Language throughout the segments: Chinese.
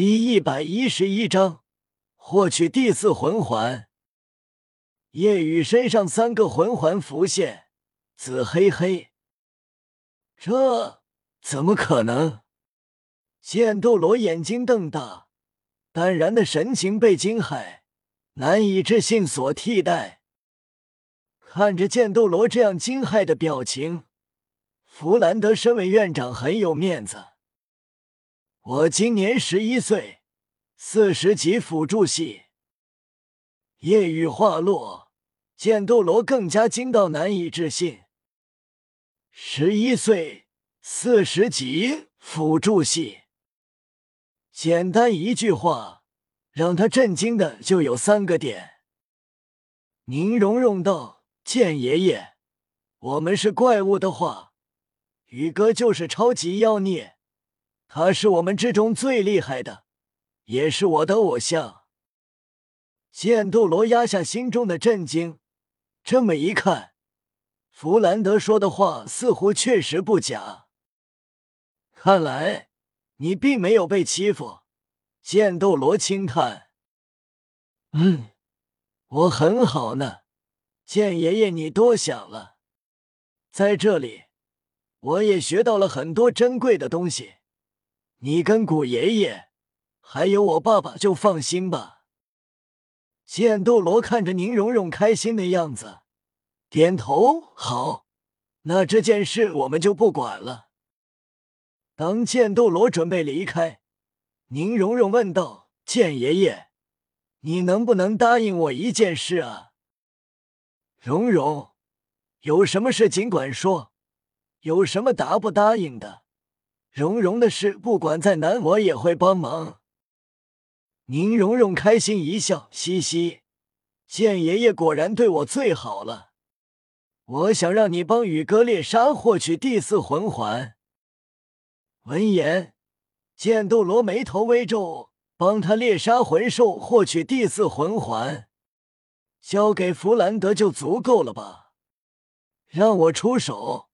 第一百一十一章，获取第四魂环。夜雨身上三个魂环浮现，紫黑黑。这怎么可能？剑斗罗眼睛瞪大，淡然的神情被惊骇、难以置信所替代。看着剑斗罗这样惊骇的表情，弗兰德身为院长很有面子。我今年十一岁，四十级辅助系。夜雨话落，剑斗罗更加惊到难以置信。十一岁，四十级辅助系，简单一句话，让他震惊的就有三个点。宁荣荣道：“剑爷爷，我们是怪物的话，宇哥就是超级妖孽。”他是我们之中最厉害的，也是我的偶像。剑斗罗压下心中的震惊，这么一看，弗兰德说的话似乎确实不假。看来你并没有被欺负。剑斗罗轻叹：“嗯，我很好呢。剑爷爷，你多想了。在这里，我也学到了很多珍贵的东西。”你跟古爷爷还有我爸爸就放心吧。剑斗罗看着宁荣荣开心的样子，点头好。那这件事我们就不管了。当剑斗罗准备离开，宁荣荣问道：“剑爷爷，你能不能答应我一件事啊？”荣荣，有什么事尽管说，有什么答不答应的？蓉蓉的事，不管再难，我也会帮忙。宁荣荣开心一笑，嘻嘻，剑爷爷果然对我最好了。我想让你帮宇哥猎杀，获取第四魂环。闻言，剑斗罗眉头微皱，帮他猎杀魂兽，获取第四魂环，交给弗兰德就足够了吧？让我出手，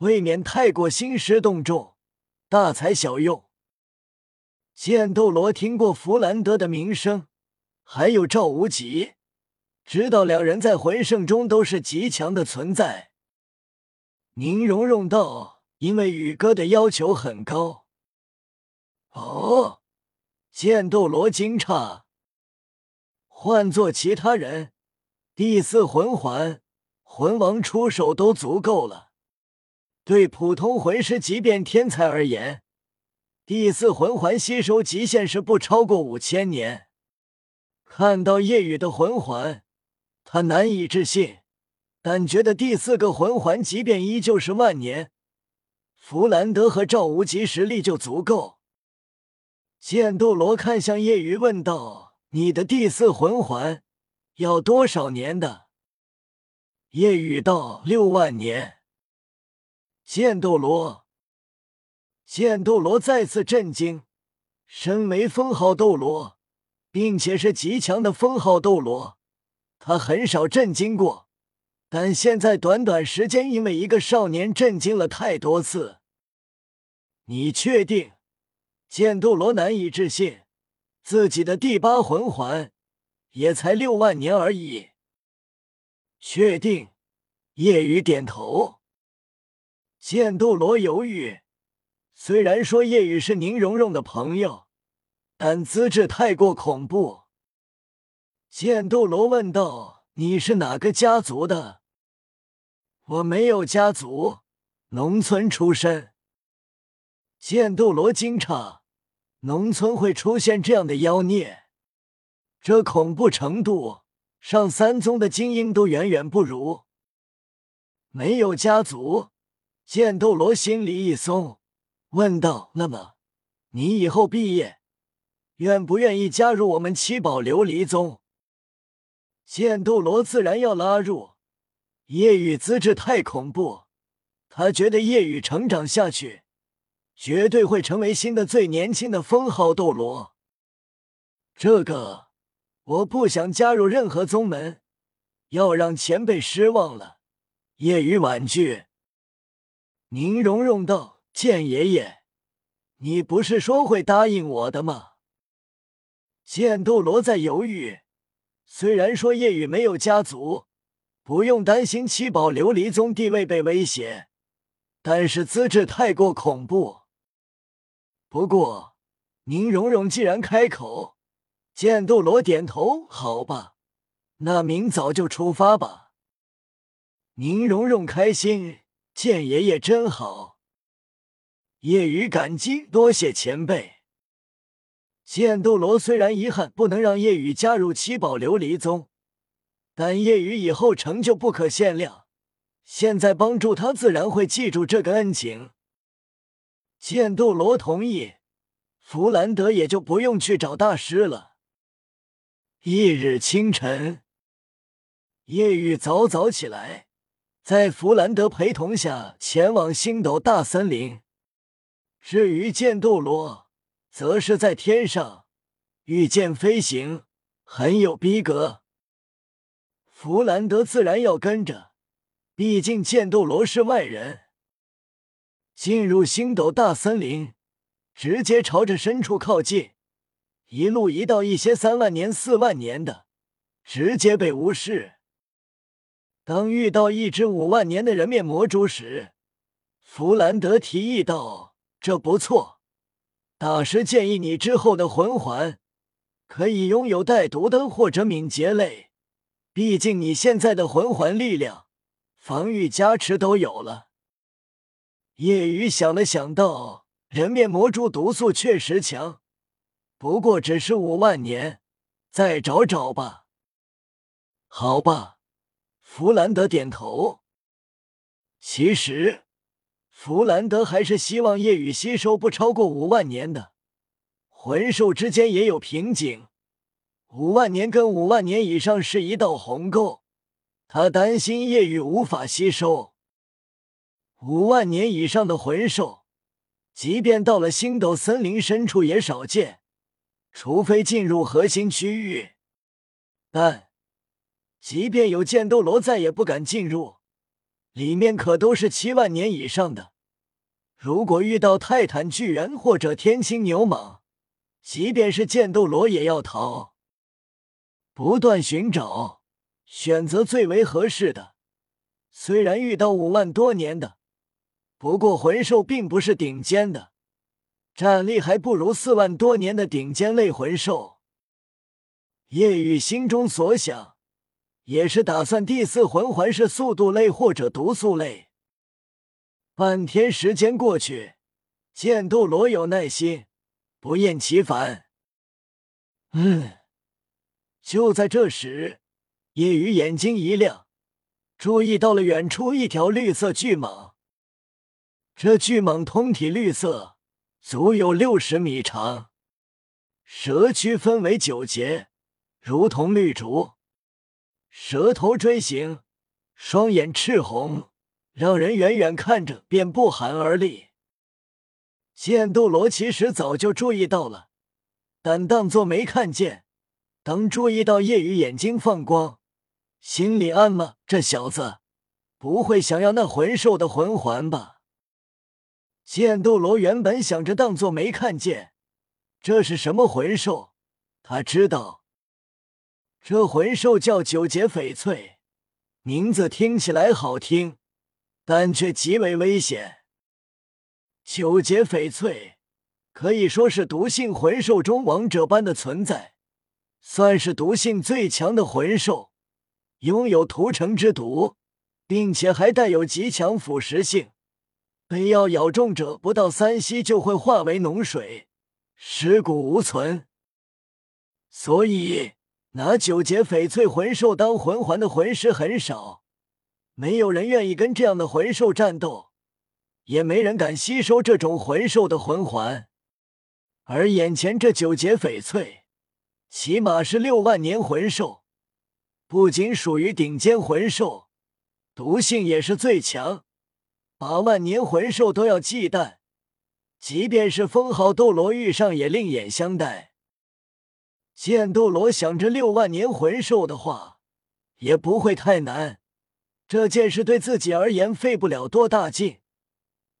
未免太过兴师动众。大材小用。剑斗罗听过弗兰德的名声，还有赵无极，知道两人在魂圣中都是极强的存在。宁荣荣道：“因为宇哥的要求很高。”哦，剑斗罗惊诧。换做其他人，第四魂环，魂王出手都足够了。对普通魂师，即便天才而言，第四魂环吸收极限是不超过五千年。看到夜雨的魂环，他难以置信，但觉得第四个魂环即便依旧是万年，弗兰德和赵无极实力就足够。剑斗罗看向夜雨，问道：“你的第四魂环要多少年的？”夜雨道：“六万年。”剑斗罗，剑斗罗再次震惊。身为封号斗罗，并且是极强的封号斗罗，他很少震惊过。但现在短短时间，因为一个少年震惊了太多次。你确定？剑斗罗难以置信，自己的第八魂环也才六万年而已。确定。夜雨点头。剑斗罗犹豫，虽然说叶雨是宁荣荣的朋友，但资质太过恐怖。剑斗罗问道：“你是哪个家族的？”“我没有家族，农村出身。”剑斗罗惊诧：“农村会出现这样的妖孽？这恐怖程度，上三宗的精英都远远不如。”“没有家族。”剑斗罗心里一松，问道：“那么，你以后毕业，愿不愿意加入我们七宝琉璃宗？”剑斗罗自然要拉入。夜雨资质太恐怖，他觉得夜雨成长下去，绝对会成为新的最年轻的封号斗罗。这个，我不想加入任何宗门，要让前辈失望了。夜雨婉拒。宁荣荣道：“剑爷爷，你不是说会答应我的吗？”剑斗罗在犹豫，虽然说夜雨没有家族，不用担心七宝琉璃宗地位被威胁，但是资质太过恐怖。不过宁荣荣既然开口，剑斗罗点头，好吧，那明早就出发吧。宁荣荣开心，剑爷爷真好。叶雨感激，多谢前辈。剑斗罗虽然遗憾不能让叶雨加入七宝琉璃宗，但叶雨以后成就不可限量。现在帮助他，自然会记住这个恩情。剑斗罗同意，弗兰德也就不用去找大师了。翌日清晨，叶雨早早起来，在弗兰德陪同下前往星斗大森林。至于剑斗罗，则是在天上御剑飞行，很有逼格。弗兰德自然要跟着，毕竟剑斗罗是外人。进入星斗大森林，直接朝着深处靠近，一路移到一些三万年、四万年的，直接被无视。当遇到一只五万年的人面魔蛛时，弗兰德提议道：“这不错。”大师建议你之后的魂环可以拥有带毒的或者敏捷类，毕竟你现在的魂环力量、防御加持都有了。叶雨想了想，道：“人面魔蛛毒素确实强，不过只是五万年，再找找吧。”好吧，弗兰德点头。其实。弗兰德还是希望夜雨吸收不超过五万年的魂兽之间也有瓶颈，五万年跟五万年以上是一道鸿沟，他担心夜雨无法吸收。五万年以上的魂兽，即便到了星斗森林深处也少见，除非进入核心区域。但即便有剑斗罗，再也不敢进入，里面可都是七万年以上的。如果遇到泰坦巨人或者天青牛蟒，即便是剑斗罗也要逃。不断寻找，选择最为合适的。虽然遇到五万多年的，不过魂兽并不是顶尖的，战力还不如四万多年的顶尖类魂兽。叶雨心中所想，也是打算第四魂环是速度类或者毒素类。半天时间过去，剑斗罗有耐心，不厌其烦。嗯，就在这时，叶雨眼睛一亮，注意到了远处一条绿色巨蟒。这巨蟒通体绿色，足有六十米长，蛇躯分为九节，如同绿竹，蛇头锥形，双眼赤红。让人远远看着便不寒而栗。剑斗罗其实早就注意到了，但当作没看见。等注意到夜雨眼睛放光，心里暗骂：这小子不会想要那魂兽的魂环吧？剑斗罗原本想着当作没看见，这是什么魂兽？他知道，这魂兽叫九节翡翠，名字听起来好听。但却极为危险。九节翡翠可以说是毒性魂兽中王者般的存在，算是毒性最强的魂兽，拥有屠城之毒，并且还带有极强腐蚀性。被药咬中者，不到三息就会化为脓水，尸骨无存。所以，拿九节翡翠魂兽当魂环的魂师很少。没有人愿意跟这样的魂兽战斗，也没人敢吸收这种魂兽的魂环。而眼前这九节翡翠，起码是六万年魂兽，不仅属于顶尖魂兽，毒性也是最强，八万年魂兽都要忌惮。即便是封号斗罗遇上，也另眼相待。剑斗罗想着六万年魂兽的话，也不会太难。这件事对自己而言费不了多大劲，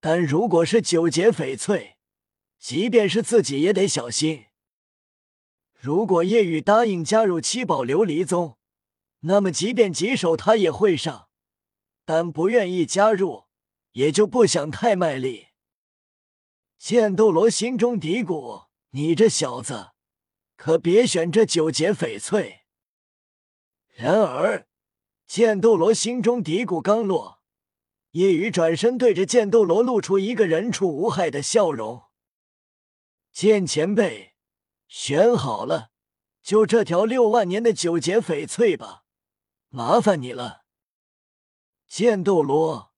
但如果是九节翡翠，即便是自己也得小心。如果叶雨答应加入七宝琉璃宗，那么即便棘手他也会上；但不愿意加入，也就不想太卖力。剑斗罗心中嘀咕：“你这小子，可别选这九节翡翠。”然而，剑斗罗心中嘀咕刚落，叶雨转身对着剑斗罗露出一个人畜无害的笑容：“剑前辈，选好了，就这条六万年的九节翡翠吧，麻烦你了。”剑斗罗。